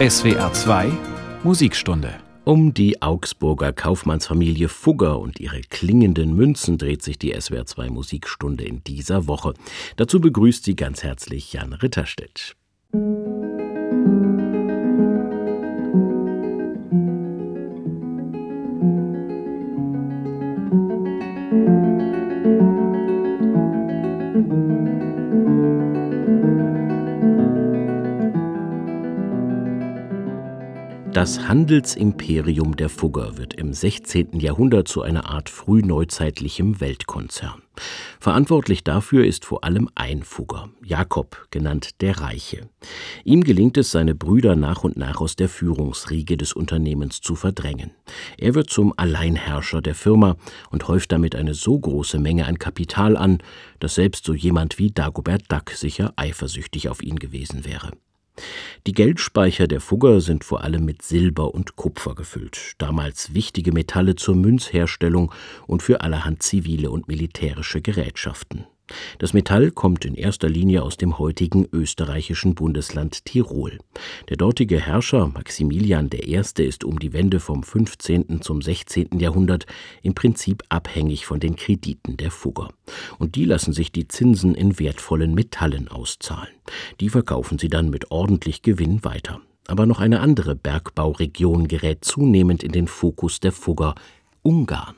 SWR 2 Musikstunde. Um die Augsburger Kaufmannsfamilie Fugger und ihre klingenden Münzen dreht sich die SWR 2 Musikstunde in dieser Woche. Dazu begrüßt sie ganz herzlich Jan Ritterstedt. Das Handelsimperium der Fugger wird im 16. Jahrhundert zu einer Art frühneuzeitlichem Weltkonzern. Verantwortlich dafür ist vor allem ein Fugger, Jakob, genannt der Reiche. Ihm gelingt es, seine Brüder nach und nach aus der Führungsriege des Unternehmens zu verdrängen. Er wird zum Alleinherrscher der Firma und häuft damit eine so große Menge an Kapital an, dass selbst so jemand wie Dagobert Duck sicher eifersüchtig auf ihn gewesen wäre. Die Geldspeicher der Fugger sind vor allem mit Silber und Kupfer gefüllt, damals wichtige Metalle zur Münzherstellung und für allerhand zivile und militärische Gerätschaften. Das Metall kommt in erster Linie aus dem heutigen österreichischen Bundesland Tirol. Der dortige Herrscher Maximilian I. ist um die Wende vom 15. zum 16. Jahrhundert im Prinzip abhängig von den Krediten der Fugger. Und die lassen sich die Zinsen in wertvollen Metallen auszahlen. Die verkaufen sie dann mit ordentlich Gewinn weiter. Aber noch eine andere Bergbauregion gerät zunehmend in den Fokus der Fugger, Ungarn.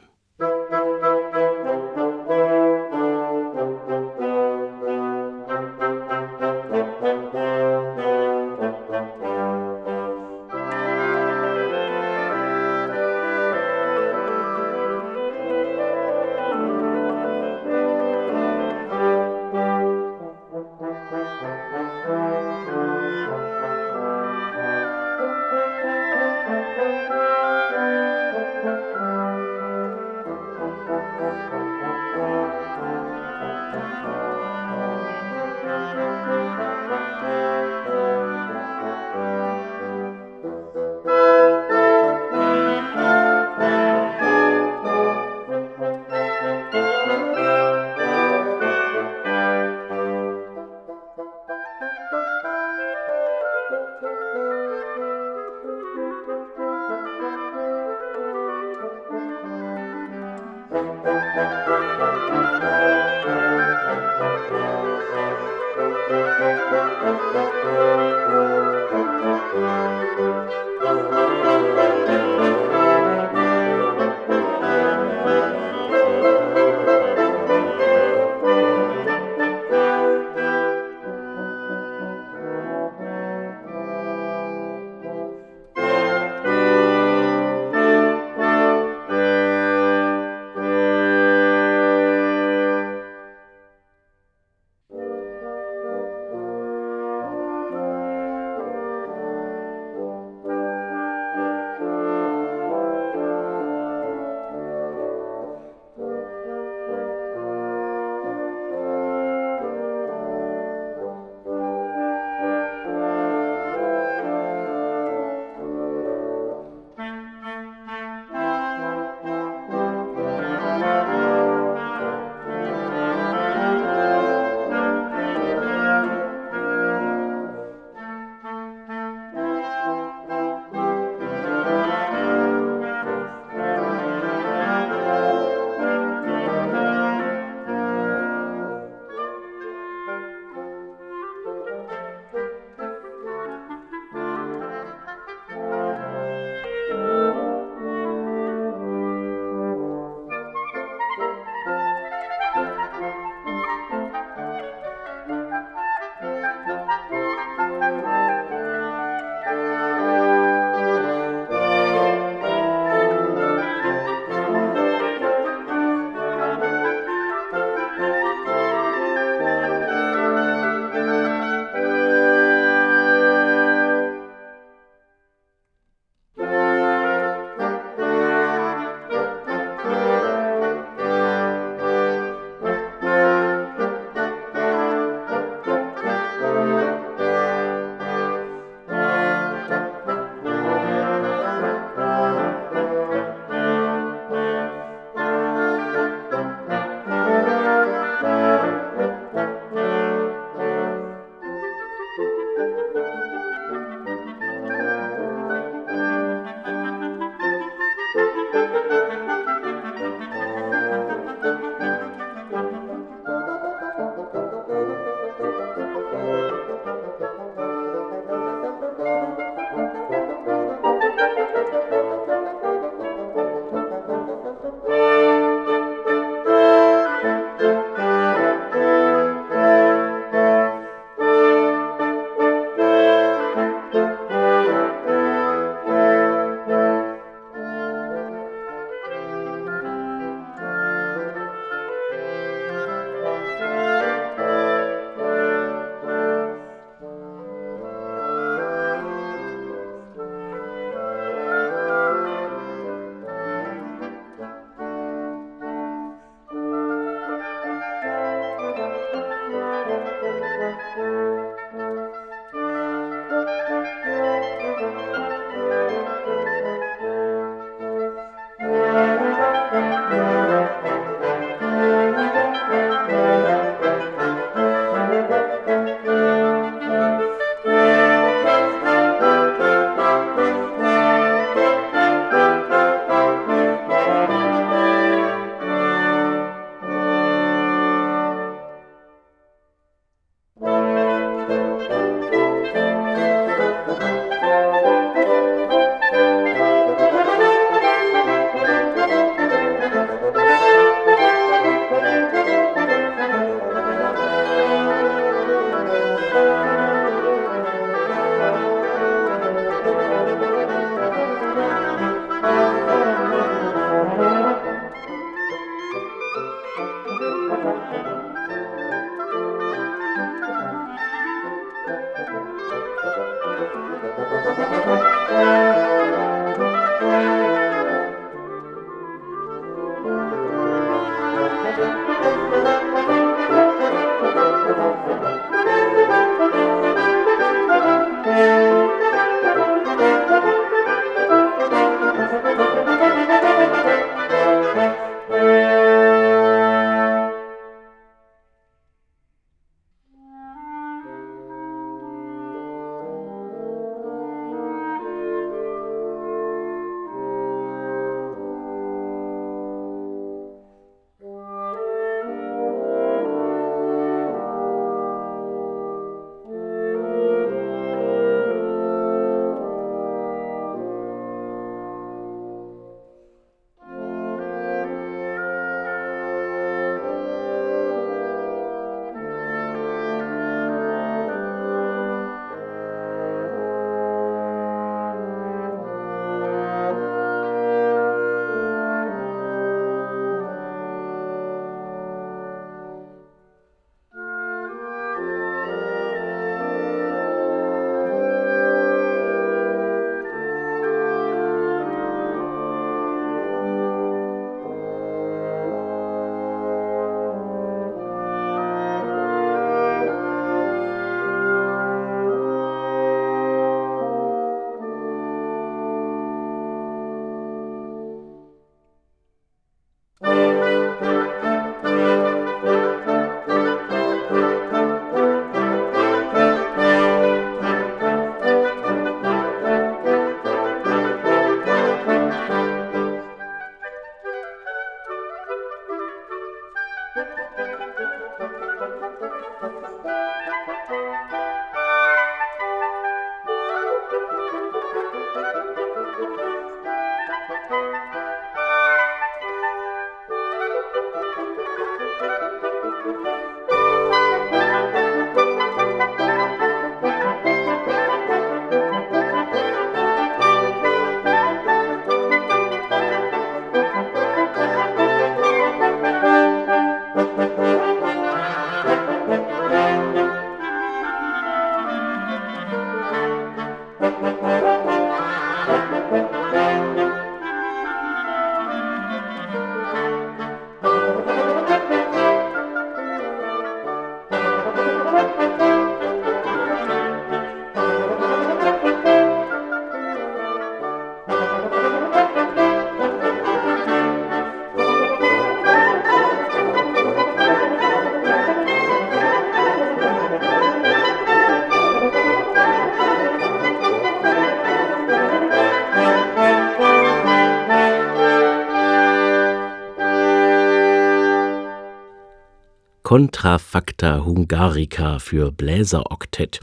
Contrafacta Hungarica für Bläseroktett.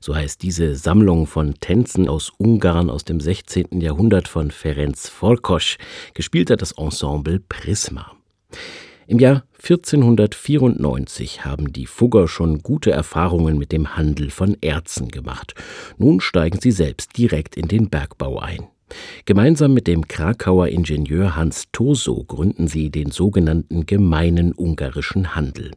So heißt diese Sammlung von Tänzen aus Ungarn aus dem 16. Jahrhundert von Ferenc Forkos. Gespielt hat das Ensemble Prisma. Im Jahr 1494 haben die Fugger schon gute Erfahrungen mit dem Handel von Erzen gemacht. Nun steigen sie selbst direkt in den Bergbau ein. Gemeinsam mit dem Krakauer Ingenieur Hans Toso gründen sie den sogenannten Gemeinen Ungarischen Handel.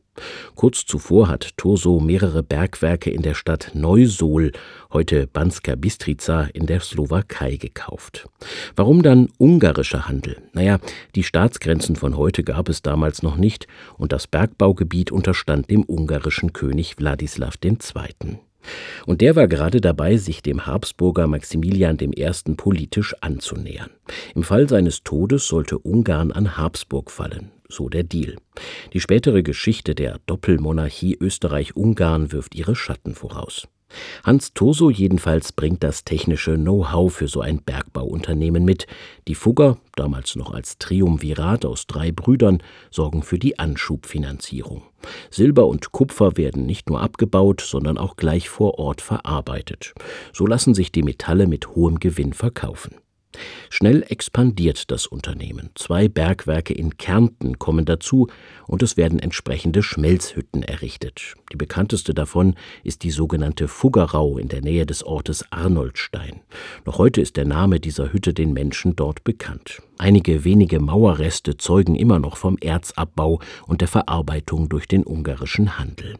Kurz zuvor hat Toso mehrere Bergwerke in der Stadt Neusol, heute Banska Bistrica in der Slowakei gekauft. Warum dann ungarischer Handel? Naja, die Staatsgrenzen von heute gab es damals noch nicht und das Bergbaugebiet unterstand dem ungarischen König Wladislaw II. Und der war gerade dabei, sich dem Habsburger Maximilian I. politisch anzunähern. Im Fall seines Todes sollte Ungarn an Habsburg fallen, so der Deal. Die spätere Geschichte der Doppelmonarchie Österreich-Ungarn wirft ihre Schatten voraus. Hans Toso jedenfalls bringt das technische Know-how für so ein Bergbauunternehmen mit. Die Fugger, damals noch als Triumvirat aus drei Brüdern, sorgen für die Anschubfinanzierung. Silber und Kupfer werden nicht nur abgebaut, sondern auch gleich vor Ort verarbeitet. So lassen sich die Metalle mit hohem Gewinn verkaufen. Schnell expandiert das Unternehmen. Zwei Bergwerke in Kärnten kommen dazu und es werden entsprechende Schmelzhütten errichtet. Die bekannteste davon ist die sogenannte Fuggerau in der Nähe des Ortes Arnoldstein. Noch heute ist der Name dieser Hütte den Menschen dort bekannt. Einige wenige Mauerreste zeugen immer noch vom Erzabbau und der Verarbeitung durch den ungarischen Handel.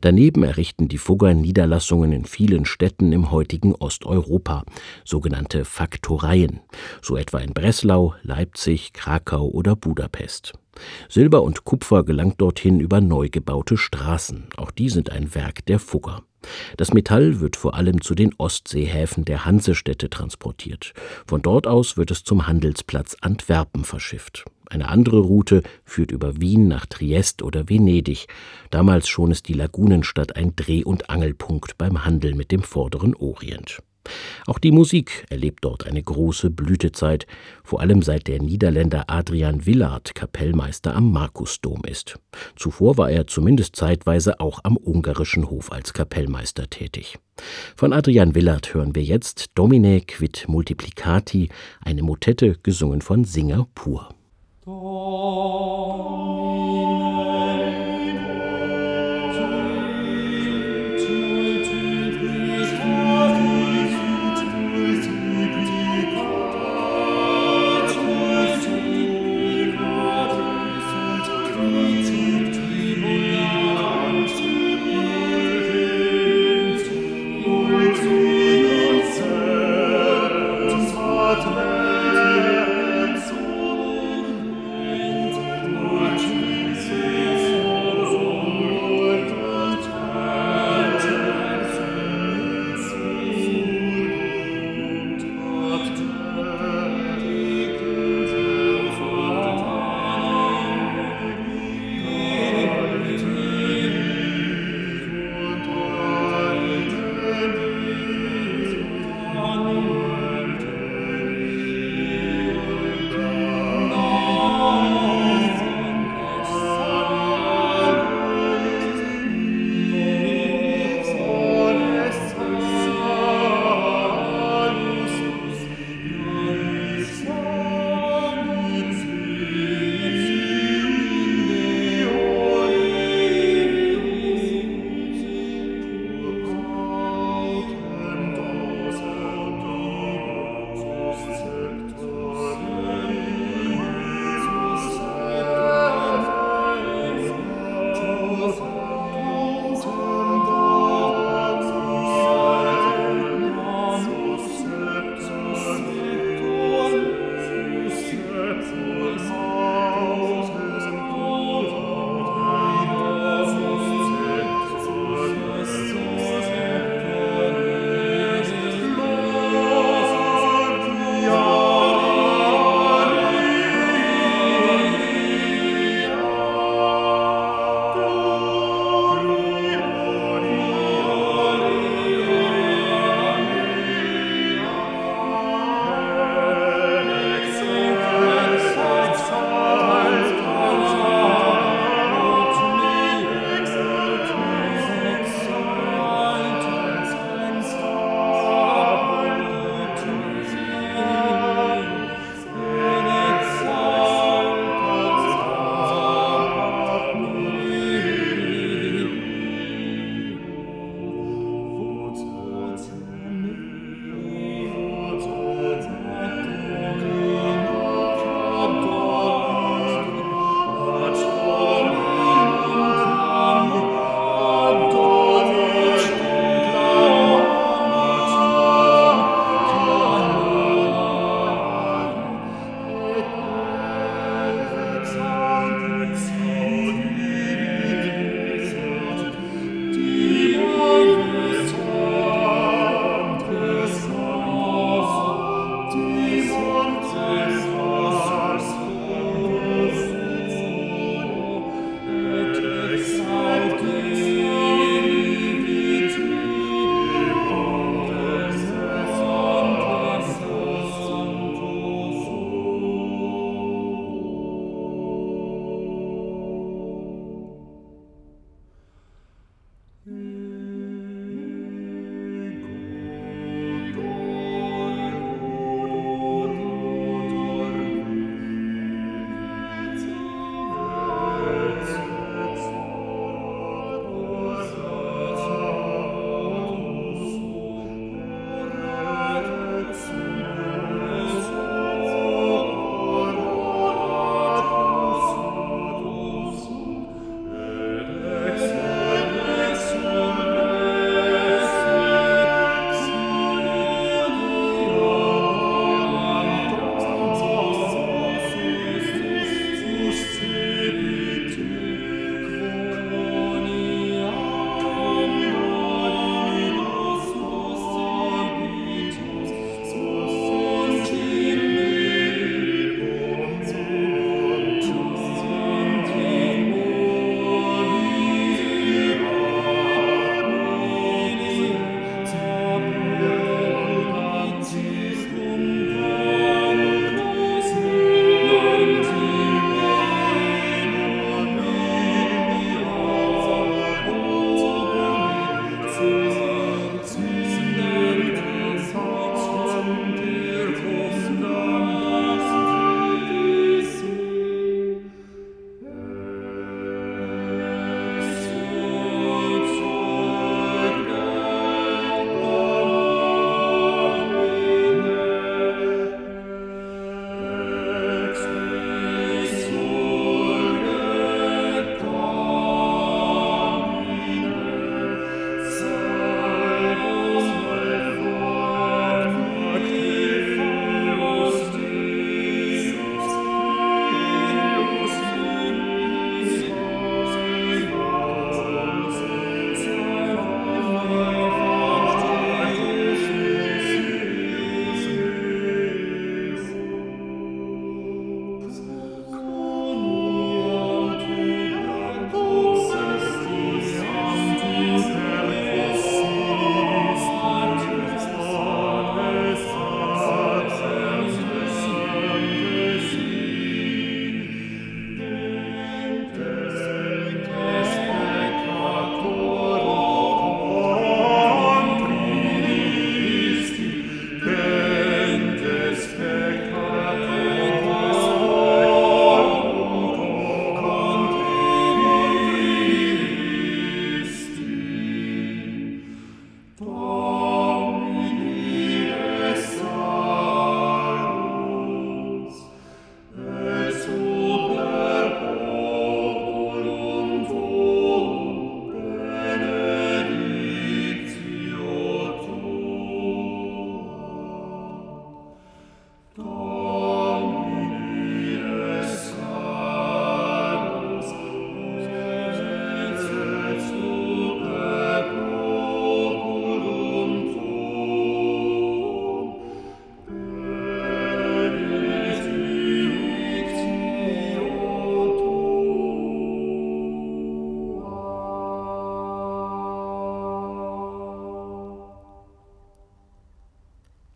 Daneben errichten die Fugger Niederlassungen in vielen Städten im heutigen Osteuropa, sogenannte Faktoreien, so etwa in Breslau, Leipzig, Krakau oder Budapest. Silber und Kupfer gelangt dorthin über neu gebaute Straßen, auch die sind ein Werk der Fugger. Das Metall wird vor allem zu den Ostseehäfen der Hansestädte transportiert. Von dort aus wird es zum Handelsplatz Antwerpen verschifft. Eine andere Route führt über Wien nach Triest oder Venedig. Damals schon ist die Lagunenstadt ein Dreh- und Angelpunkt beim Handel mit dem vorderen Orient. Auch die Musik erlebt dort eine große Blütezeit, vor allem seit der Niederländer Adrian Willard Kapellmeister am Markusdom ist. Zuvor war er zumindest zeitweise auch am ungarischen Hof als Kapellmeister tätig. Von Adrian Willard hören wir jetzt Domine quid multiplicati, eine Motette gesungen von Singer Pur.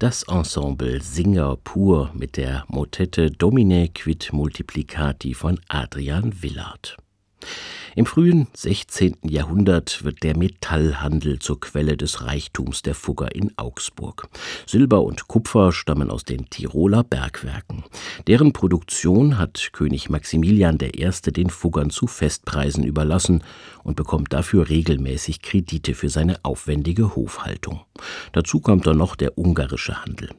Das Ensemble Singer pur mit der Motette Domine quid multiplicati von Adrian Willard. Im frühen 16. Jahrhundert wird der Metallhandel zur Quelle des Reichtums der Fugger in Augsburg. Silber und Kupfer stammen aus den Tiroler Bergwerken. Deren Produktion hat König Maximilian I. den Fuggern zu Festpreisen überlassen und bekommt dafür regelmäßig Kredite für seine aufwendige Hofhaltung. Dazu kommt dann noch der ungarische Handel.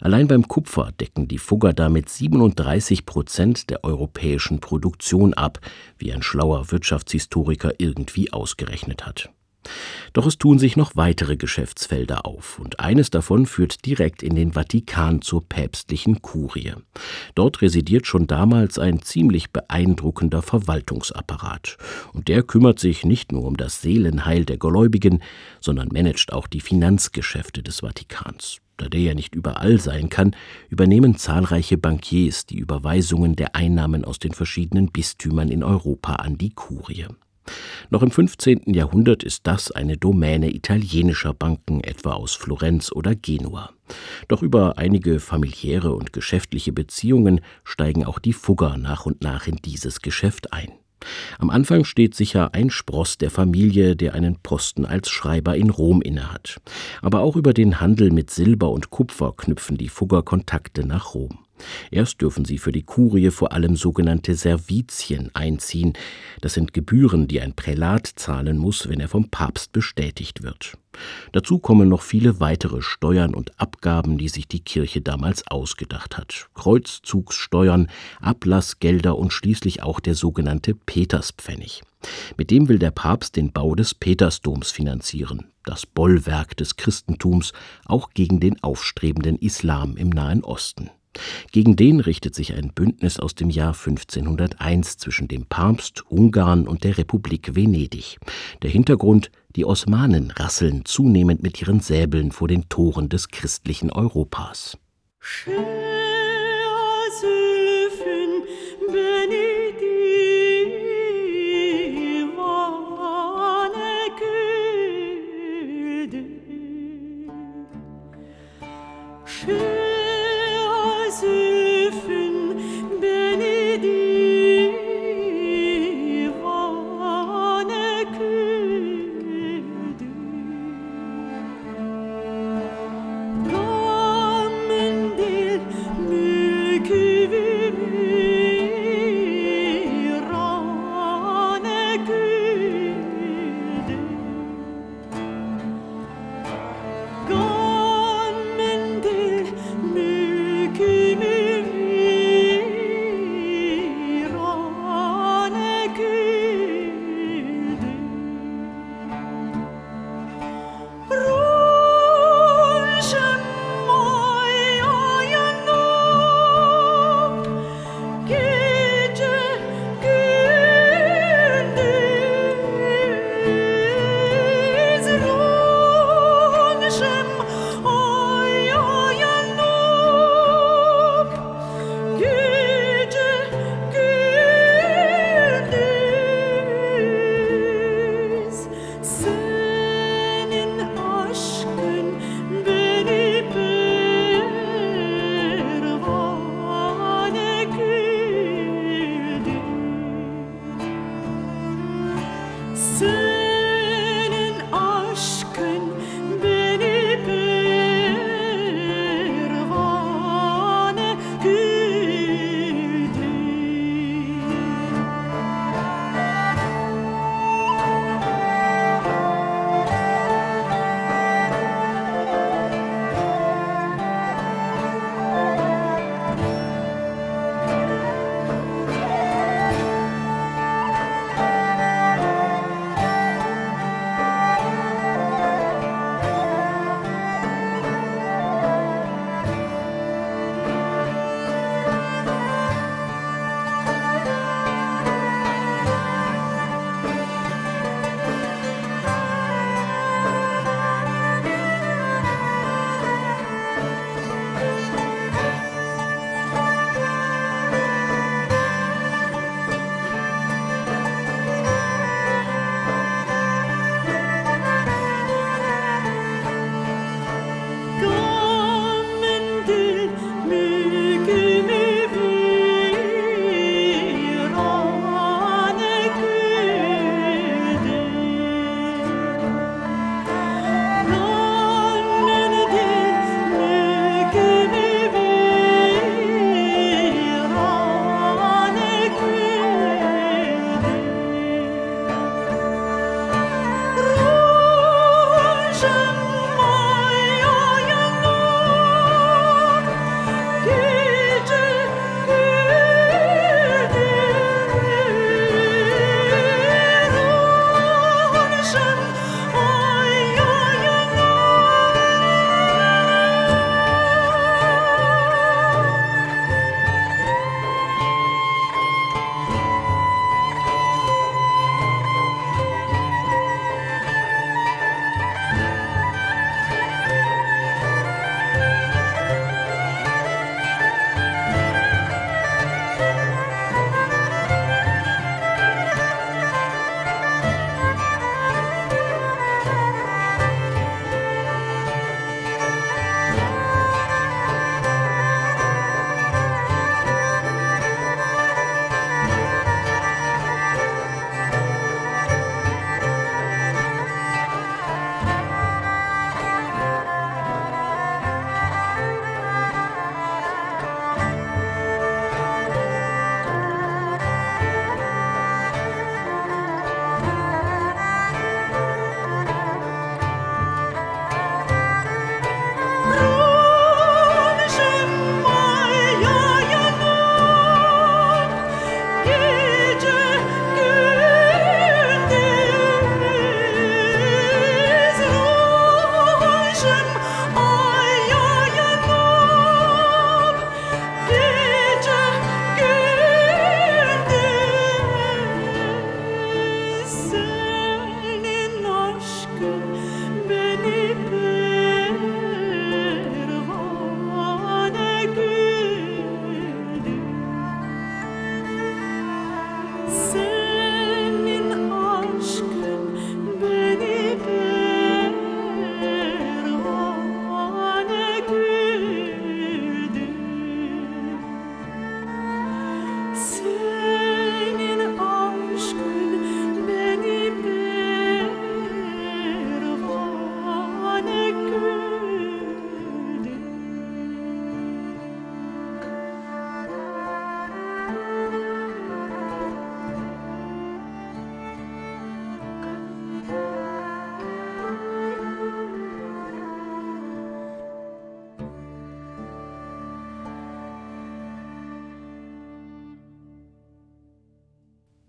Allein beim Kupfer decken die Fugger damit 37 Prozent der europäischen Produktion ab, wie ein schlauer Wirtschafts Wirtschaftshistoriker irgendwie ausgerechnet hat. Doch es tun sich noch weitere Geschäftsfelder auf, und eines davon führt direkt in den Vatikan zur päpstlichen Kurie. Dort residiert schon damals ein ziemlich beeindruckender Verwaltungsapparat, und der kümmert sich nicht nur um das Seelenheil der Gläubigen, sondern managt auch die Finanzgeschäfte des Vatikans. Da der ja nicht überall sein kann, übernehmen zahlreiche Bankiers die Überweisungen der Einnahmen aus den verschiedenen Bistümern in Europa an die Kurie. Noch im 15. Jahrhundert ist das eine Domäne italienischer Banken, etwa aus Florenz oder Genua. Doch über einige familiäre und geschäftliche Beziehungen steigen auch die Fugger nach und nach in dieses Geschäft ein. Am Anfang steht sicher ein Spross der Familie, der einen Posten als Schreiber in Rom innehat. Aber auch über den Handel mit Silber und Kupfer knüpfen die Fugger Kontakte nach Rom. Erst dürfen sie für die Kurie vor allem sogenannte Servizien einziehen. Das sind Gebühren, die ein Prälat zahlen muss, wenn er vom Papst bestätigt wird. Dazu kommen noch viele weitere Steuern und Abgaben, die sich die Kirche damals ausgedacht hat. Kreuzzugssteuern, Ablassgelder und schließlich auch der sogenannte Peterspfennig. Mit dem will der Papst den Bau des Petersdoms finanzieren, das Bollwerk des Christentums, auch gegen den aufstrebenden Islam im Nahen Osten. Gegen den richtet sich ein Bündnis aus dem Jahr 1501 zwischen dem Papst, Ungarn und der Republik Venedig. Der Hintergrund, die Osmanen rasseln zunehmend mit ihren Säbeln vor den Toren des christlichen Europas. Schön.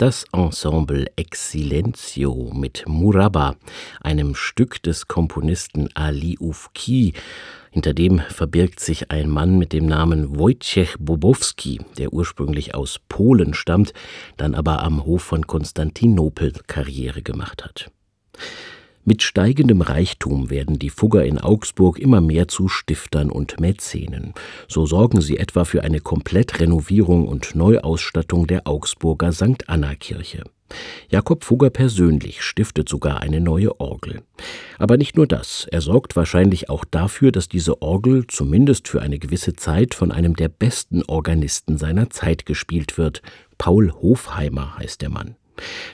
Das Ensemble Ex Silencio mit Muraba, einem Stück des Komponisten Ali Ufki. Hinter dem verbirgt sich ein Mann mit dem Namen Wojciech Bobowski, der ursprünglich aus Polen stammt, dann aber am Hof von Konstantinopel Karriere gemacht hat. Mit steigendem Reichtum werden die Fugger in Augsburg immer mehr zu Stiftern und Mäzenen. So sorgen sie etwa für eine Komplettrenovierung und Neuausstattung der Augsburger St. Anna Kirche. Jakob Fugger persönlich stiftet sogar eine neue Orgel. Aber nicht nur das, er sorgt wahrscheinlich auch dafür, dass diese Orgel zumindest für eine gewisse Zeit von einem der besten Organisten seiner Zeit gespielt wird. Paul Hofheimer heißt der Mann.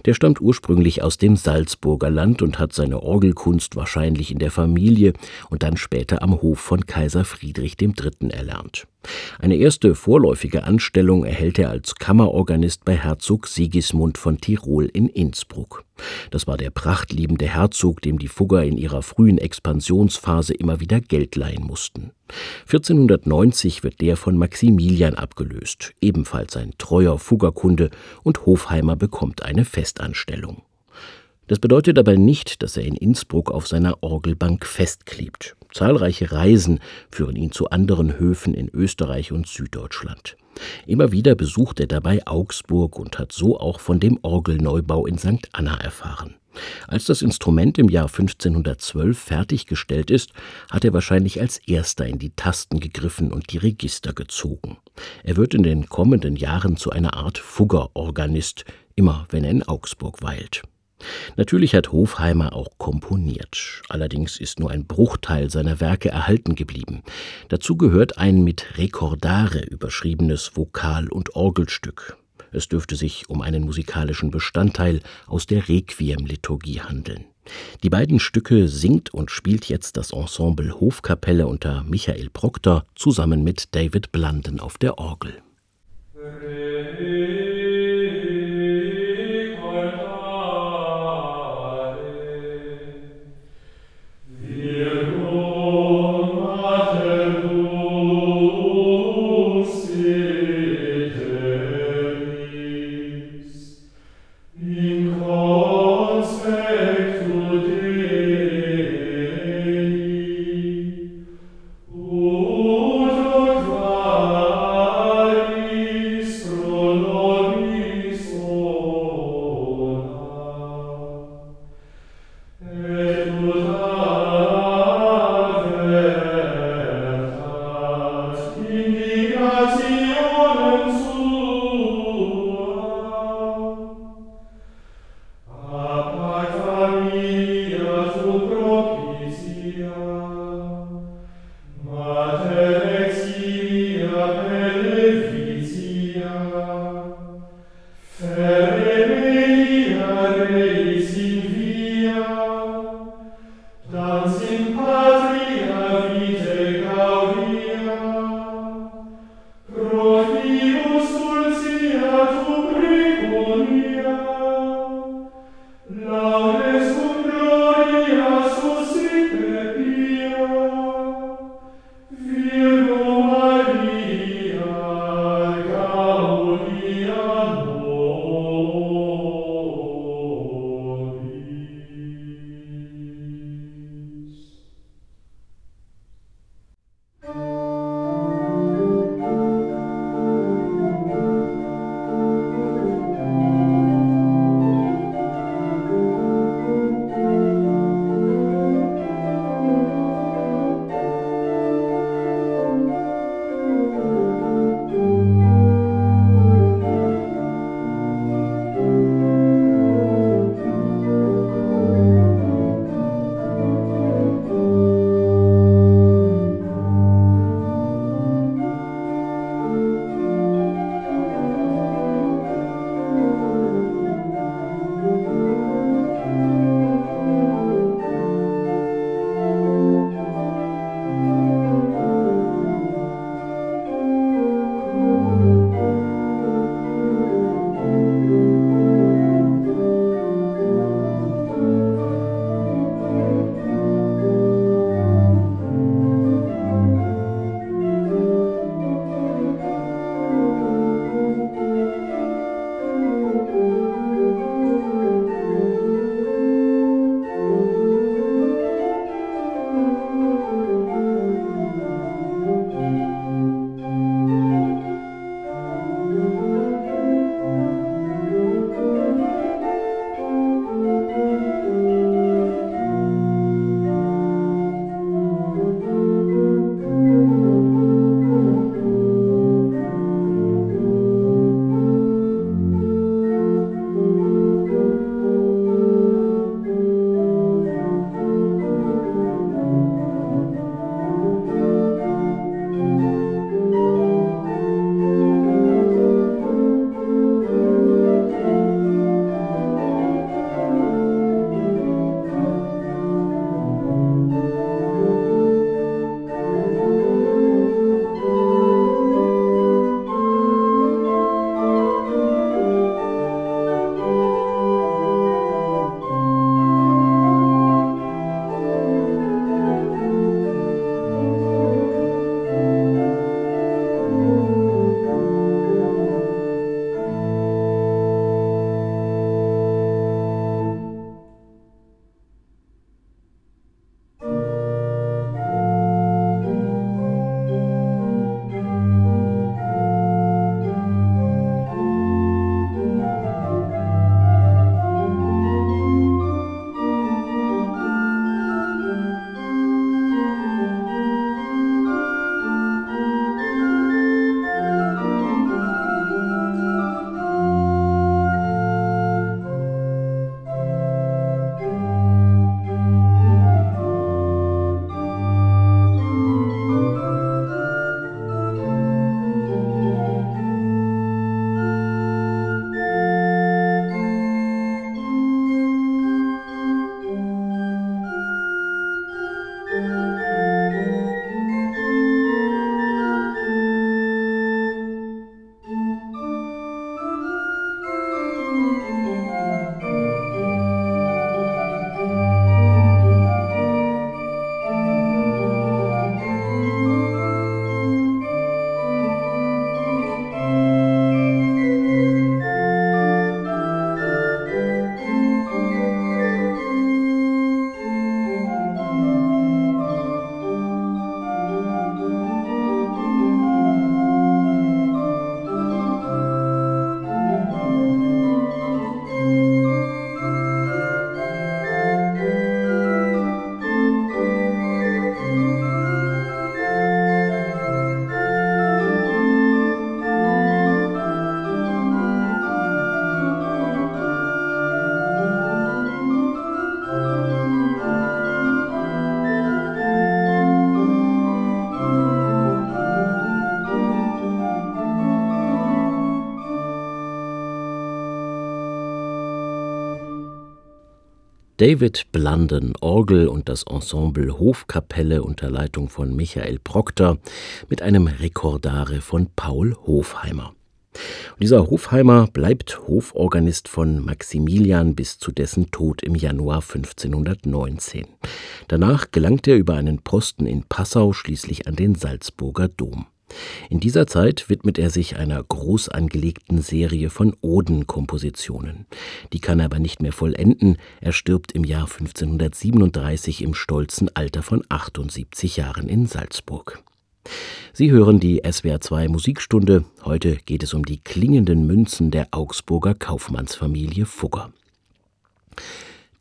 Der stammt ursprünglich aus dem Salzburger Land und hat seine Orgelkunst wahrscheinlich in der Familie und dann später am Hof von Kaiser Friedrich III. erlernt. Eine erste vorläufige Anstellung erhält er als Kammerorganist bei Herzog Sigismund von Tirol in Innsbruck. Das war der prachtliebende Herzog, dem die Fugger in ihrer frühen Expansionsphase immer wieder Geld leihen mussten. 1490 wird der von Maximilian abgelöst, ebenfalls ein treuer Fuggerkunde, und Hofheimer bekommt eine Festanstellung. Das bedeutet aber nicht, dass er in Innsbruck auf seiner Orgelbank festklebt. Zahlreiche Reisen führen ihn zu anderen Höfen in Österreich und Süddeutschland. Immer wieder besucht er dabei Augsburg und hat so auch von dem Orgelneubau in St. Anna erfahren. Als das Instrument im Jahr 1512 fertiggestellt ist, hat er wahrscheinlich als erster in die Tasten gegriffen und die Register gezogen. Er wird in den kommenden Jahren zu einer Art Fuggerorganist, immer wenn er in Augsburg weilt. Natürlich hat Hofheimer auch komponiert, allerdings ist nur ein Bruchteil seiner Werke erhalten geblieben. Dazu gehört ein mit Rekordare überschriebenes Vokal- und Orgelstück. Es dürfte sich um einen musikalischen Bestandteil aus der Requiem-Liturgie handeln. Die beiden Stücke singt und spielt jetzt das Ensemble Hofkapelle unter Michael Proctor zusammen mit David Blunden auf der Orgel. David Blunden Orgel und das Ensemble Hofkapelle unter Leitung von Michael Proctor mit einem Rekordare von Paul Hofheimer. Und dieser Hofheimer bleibt Hoforganist von Maximilian bis zu dessen Tod im Januar 1519. Danach gelangt er über einen Posten in Passau schließlich an den Salzburger Dom. In dieser Zeit widmet er sich einer groß angelegten Serie von Odenkompositionen. Die kann er aber nicht mehr vollenden. Er stirbt im Jahr 1537 im stolzen Alter von 78 Jahren in Salzburg. Sie hören die SWR2 Musikstunde. Heute geht es um die klingenden Münzen der Augsburger Kaufmannsfamilie Fugger.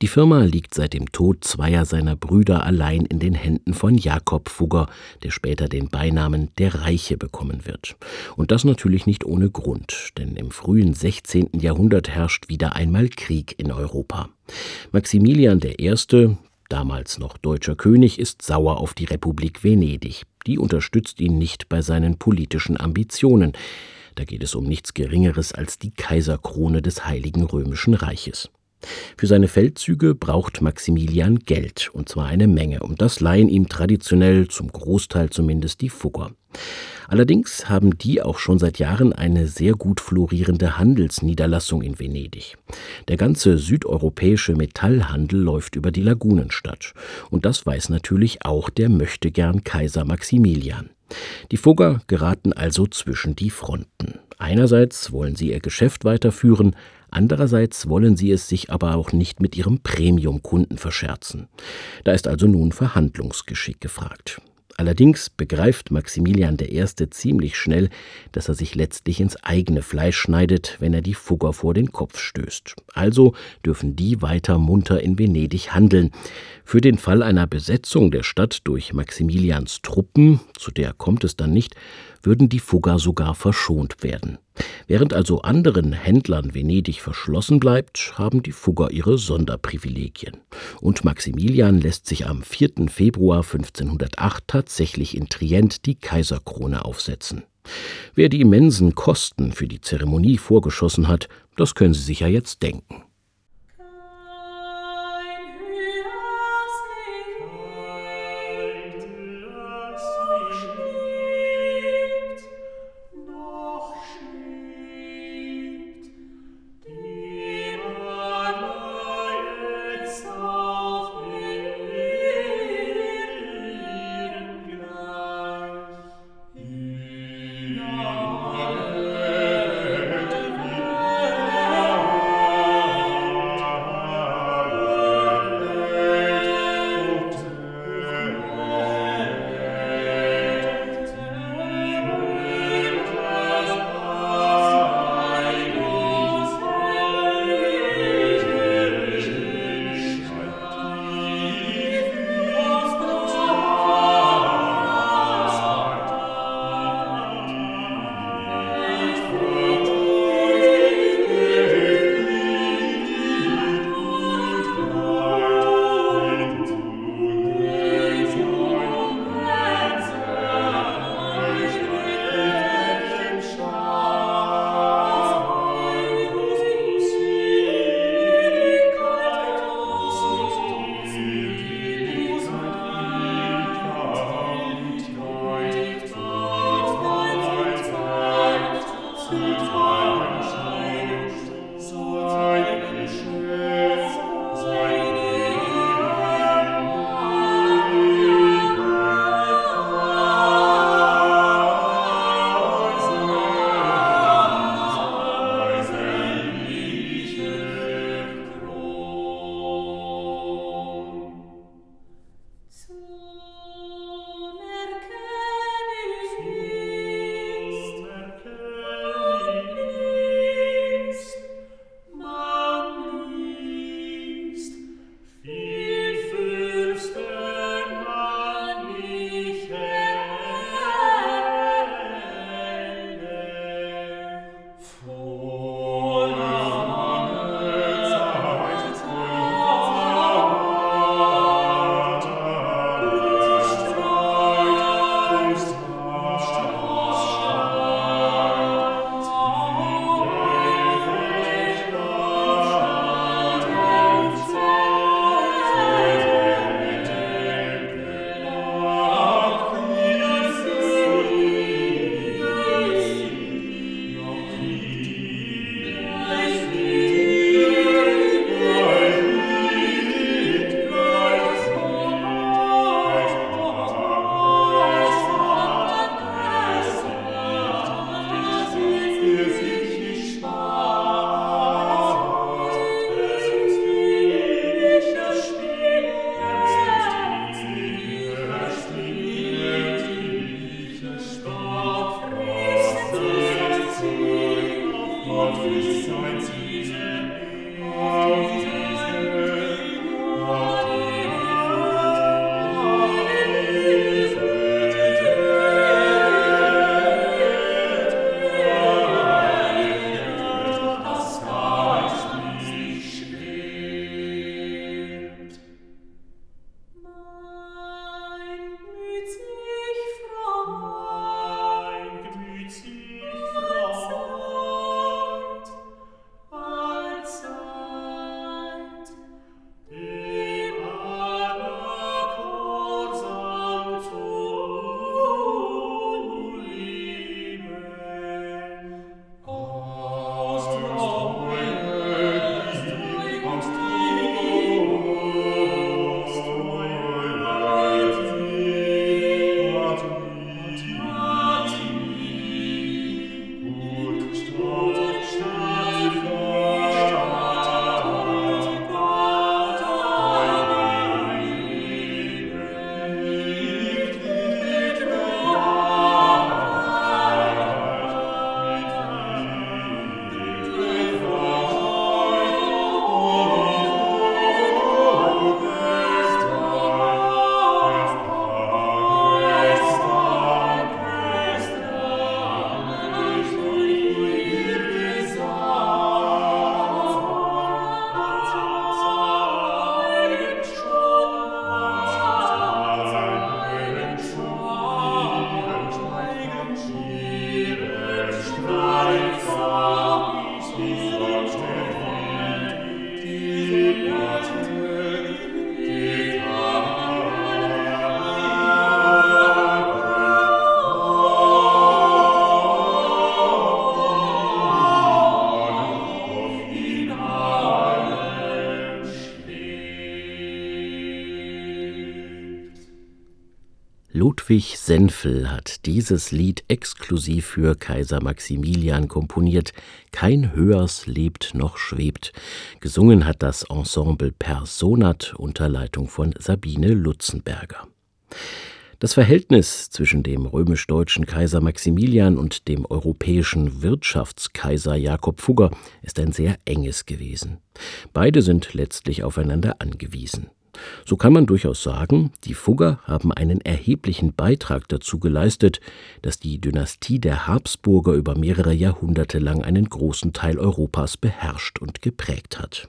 Die Firma liegt seit dem Tod zweier seiner Brüder allein in den Händen von Jakob Fugger, der später den Beinamen der Reiche bekommen wird. Und das natürlich nicht ohne Grund, denn im frühen 16. Jahrhundert herrscht wieder einmal Krieg in Europa. Maximilian I., damals noch deutscher König, ist sauer auf die Republik Venedig. Die unterstützt ihn nicht bei seinen politischen Ambitionen. Da geht es um nichts Geringeres als die Kaiserkrone des Heiligen Römischen Reiches. Für seine Feldzüge braucht Maximilian Geld, und zwar eine Menge, und das leihen ihm traditionell, zum Großteil zumindest, die Fugger. Allerdings haben die auch schon seit Jahren eine sehr gut florierende Handelsniederlassung in Venedig. Der ganze südeuropäische Metallhandel läuft über die Lagunenstadt. Und das weiß natürlich auch der Möchtegern Kaiser Maximilian. Die Fugger geraten also zwischen die Fronten. Einerseits wollen sie ihr Geschäft weiterführen, andererseits wollen sie es sich aber auch nicht mit ihrem Premium-Kunden verscherzen. Da ist also nun Verhandlungsgeschick gefragt. Allerdings begreift Maximilian I. ziemlich schnell, dass er sich letztlich ins eigene Fleisch schneidet, wenn er die Fugger vor den Kopf stößt. Also dürfen die weiter munter in Venedig handeln. Für den Fall einer Besetzung der Stadt durch Maximilians Truppen, zu der kommt es dann nicht, würden die Fugger sogar verschont werden. Während also anderen Händlern Venedig verschlossen bleibt, haben die Fugger ihre Sonderprivilegien. Und Maximilian lässt sich am 4. Februar 1508 tatsächlich in Trient die Kaiserkrone aufsetzen. Wer die immensen Kosten für die Zeremonie vorgeschossen hat, das können Sie sich ja jetzt denken. Ludwig Senfel hat dieses Lied exklusiv für Kaiser Maximilian komponiert. Kein Höhers lebt noch schwebt. Gesungen hat das Ensemble Personat unter Leitung von Sabine Lutzenberger. Das Verhältnis zwischen dem römisch-deutschen Kaiser Maximilian und dem europäischen Wirtschaftskaiser Jakob Fugger ist ein sehr enges gewesen. Beide sind letztlich aufeinander angewiesen. So kann man durchaus sagen, die Fugger haben einen erheblichen Beitrag dazu geleistet, dass die Dynastie der Habsburger über mehrere Jahrhunderte lang einen großen Teil Europas beherrscht und geprägt hat.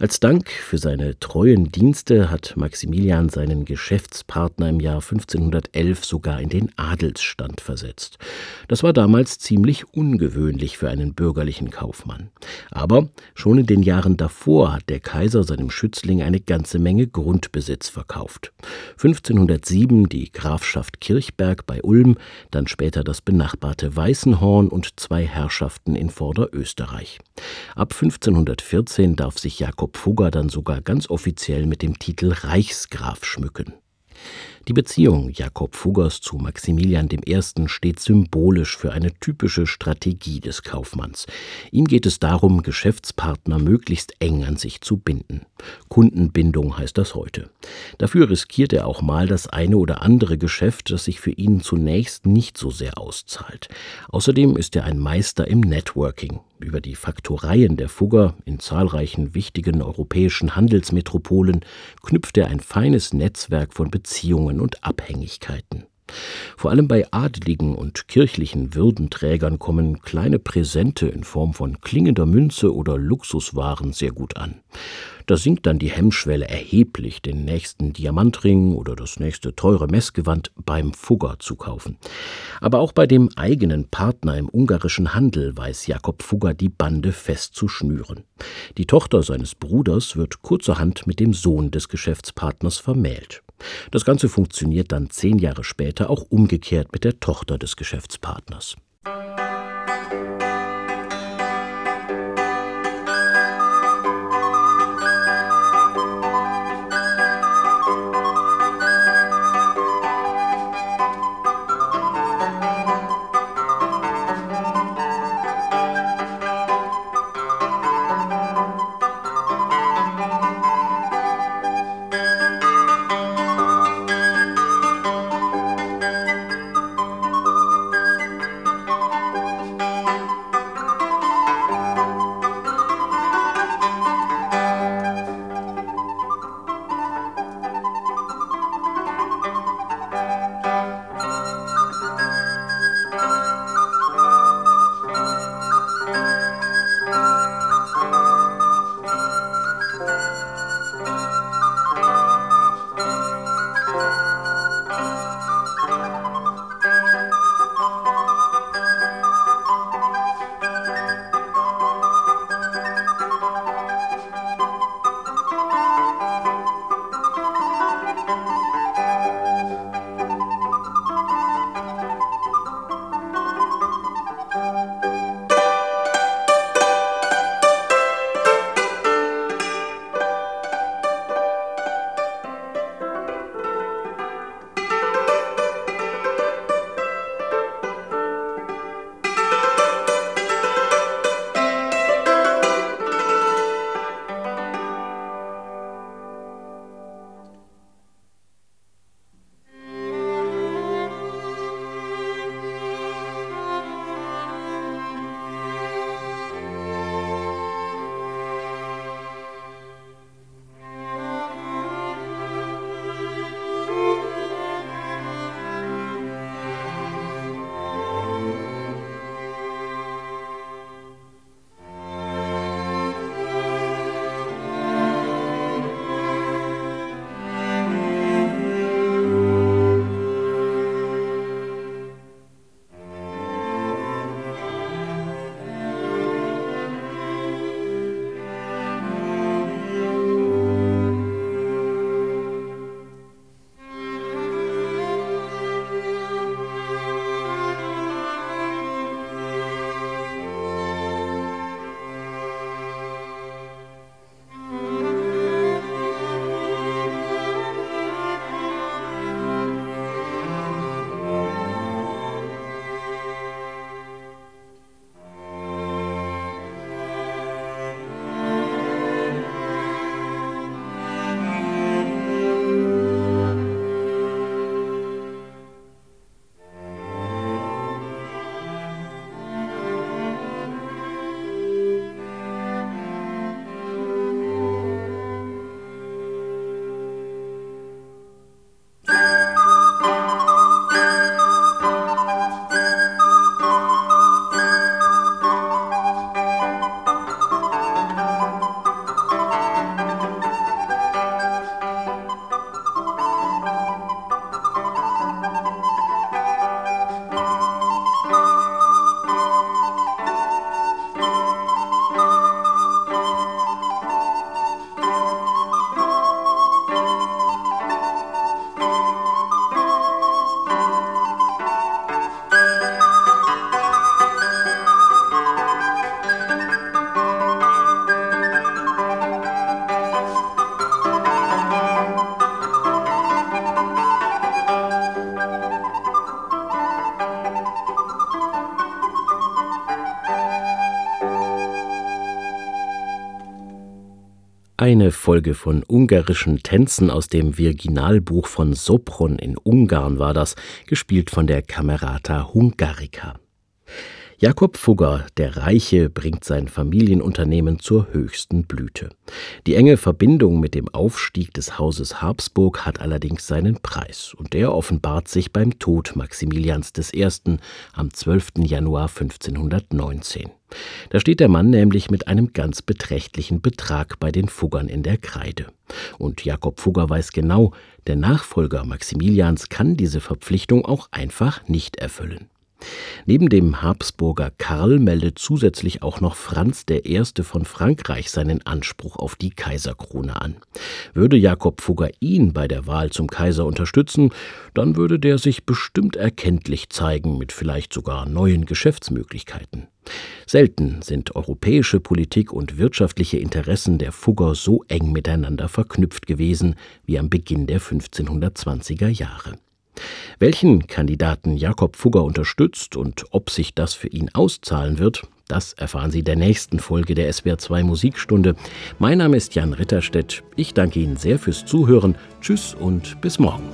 Als Dank für seine treuen Dienste hat Maximilian seinen Geschäftspartner im Jahr 1511 sogar in den Adelsstand versetzt. Das war damals ziemlich ungewöhnlich für einen bürgerlichen Kaufmann. Aber schon in den Jahren davor hat der Kaiser seinem Schützling eine ganze Menge Grundbesitz verkauft. 1507 die Grafschaft Kirchberg bei Ulm, dann später das benachbarte Weißenhorn und zwei Herrschaften in Vorderösterreich. Ab 1514 darf sich Jakob Fugger dann sogar ganz offiziell mit dem Titel Reichsgraf schmücken. Die Beziehung Jakob Fuggers zu Maximilian I. steht symbolisch für eine typische Strategie des Kaufmanns. Ihm geht es darum, Geschäftspartner möglichst eng an sich zu binden. Kundenbindung heißt das heute. Dafür riskiert er auch mal das eine oder andere Geschäft, das sich für ihn zunächst nicht so sehr auszahlt. Außerdem ist er ein Meister im Networking. Über die Faktoreien der Fugger in zahlreichen wichtigen europäischen Handelsmetropolen knüpft er ein feines Netzwerk von Beziehungen und Abhängigkeiten. Vor allem bei adligen und kirchlichen Würdenträgern kommen kleine Präsente in Form von klingender Münze oder Luxuswaren sehr gut an. Da sinkt dann die Hemmschwelle erheblich, den nächsten Diamantring oder das nächste teure Messgewand beim Fugger zu kaufen. Aber auch bei dem eigenen Partner im ungarischen Handel weiß Jakob Fugger die Bande fest zu schnüren. Die Tochter seines Bruders wird kurzerhand mit dem Sohn des Geschäftspartners vermählt. Das Ganze funktioniert dann zehn Jahre später auch umgekehrt mit der Tochter des Geschäftspartners. Folge von ungarischen Tänzen aus dem Virginalbuch von Sopron in Ungarn war das, gespielt von der Camerata Hungarica. Jakob Fugger, der Reiche, bringt sein Familienunternehmen zur höchsten Blüte. Die enge Verbindung mit dem Aufstieg des Hauses Habsburg hat allerdings seinen Preis und der offenbart sich beim Tod Maximilians I. am 12. Januar 1519. Da steht der Mann nämlich mit einem ganz beträchtlichen Betrag bei den Fuggern in der Kreide. Und Jakob Fugger weiß genau, der Nachfolger Maximilians kann diese Verpflichtung auch einfach nicht erfüllen. Neben dem Habsburger Karl meldet zusätzlich auch noch Franz I. von Frankreich seinen Anspruch auf die Kaiserkrone an. Würde Jakob Fugger ihn bei der Wahl zum Kaiser unterstützen, dann würde der sich bestimmt erkenntlich zeigen mit vielleicht sogar neuen Geschäftsmöglichkeiten. Selten sind europäische Politik und wirtschaftliche Interessen der Fugger so eng miteinander verknüpft gewesen wie am Beginn der 1520er Jahre. Welchen Kandidaten Jakob Fugger unterstützt und ob sich das für ihn auszahlen wird, das erfahren Sie der nächsten Folge der SWR2 Musikstunde. Mein Name ist Jan Ritterstedt. Ich danke Ihnen sehr fürs Zuhören. Tschüss und bis morgen.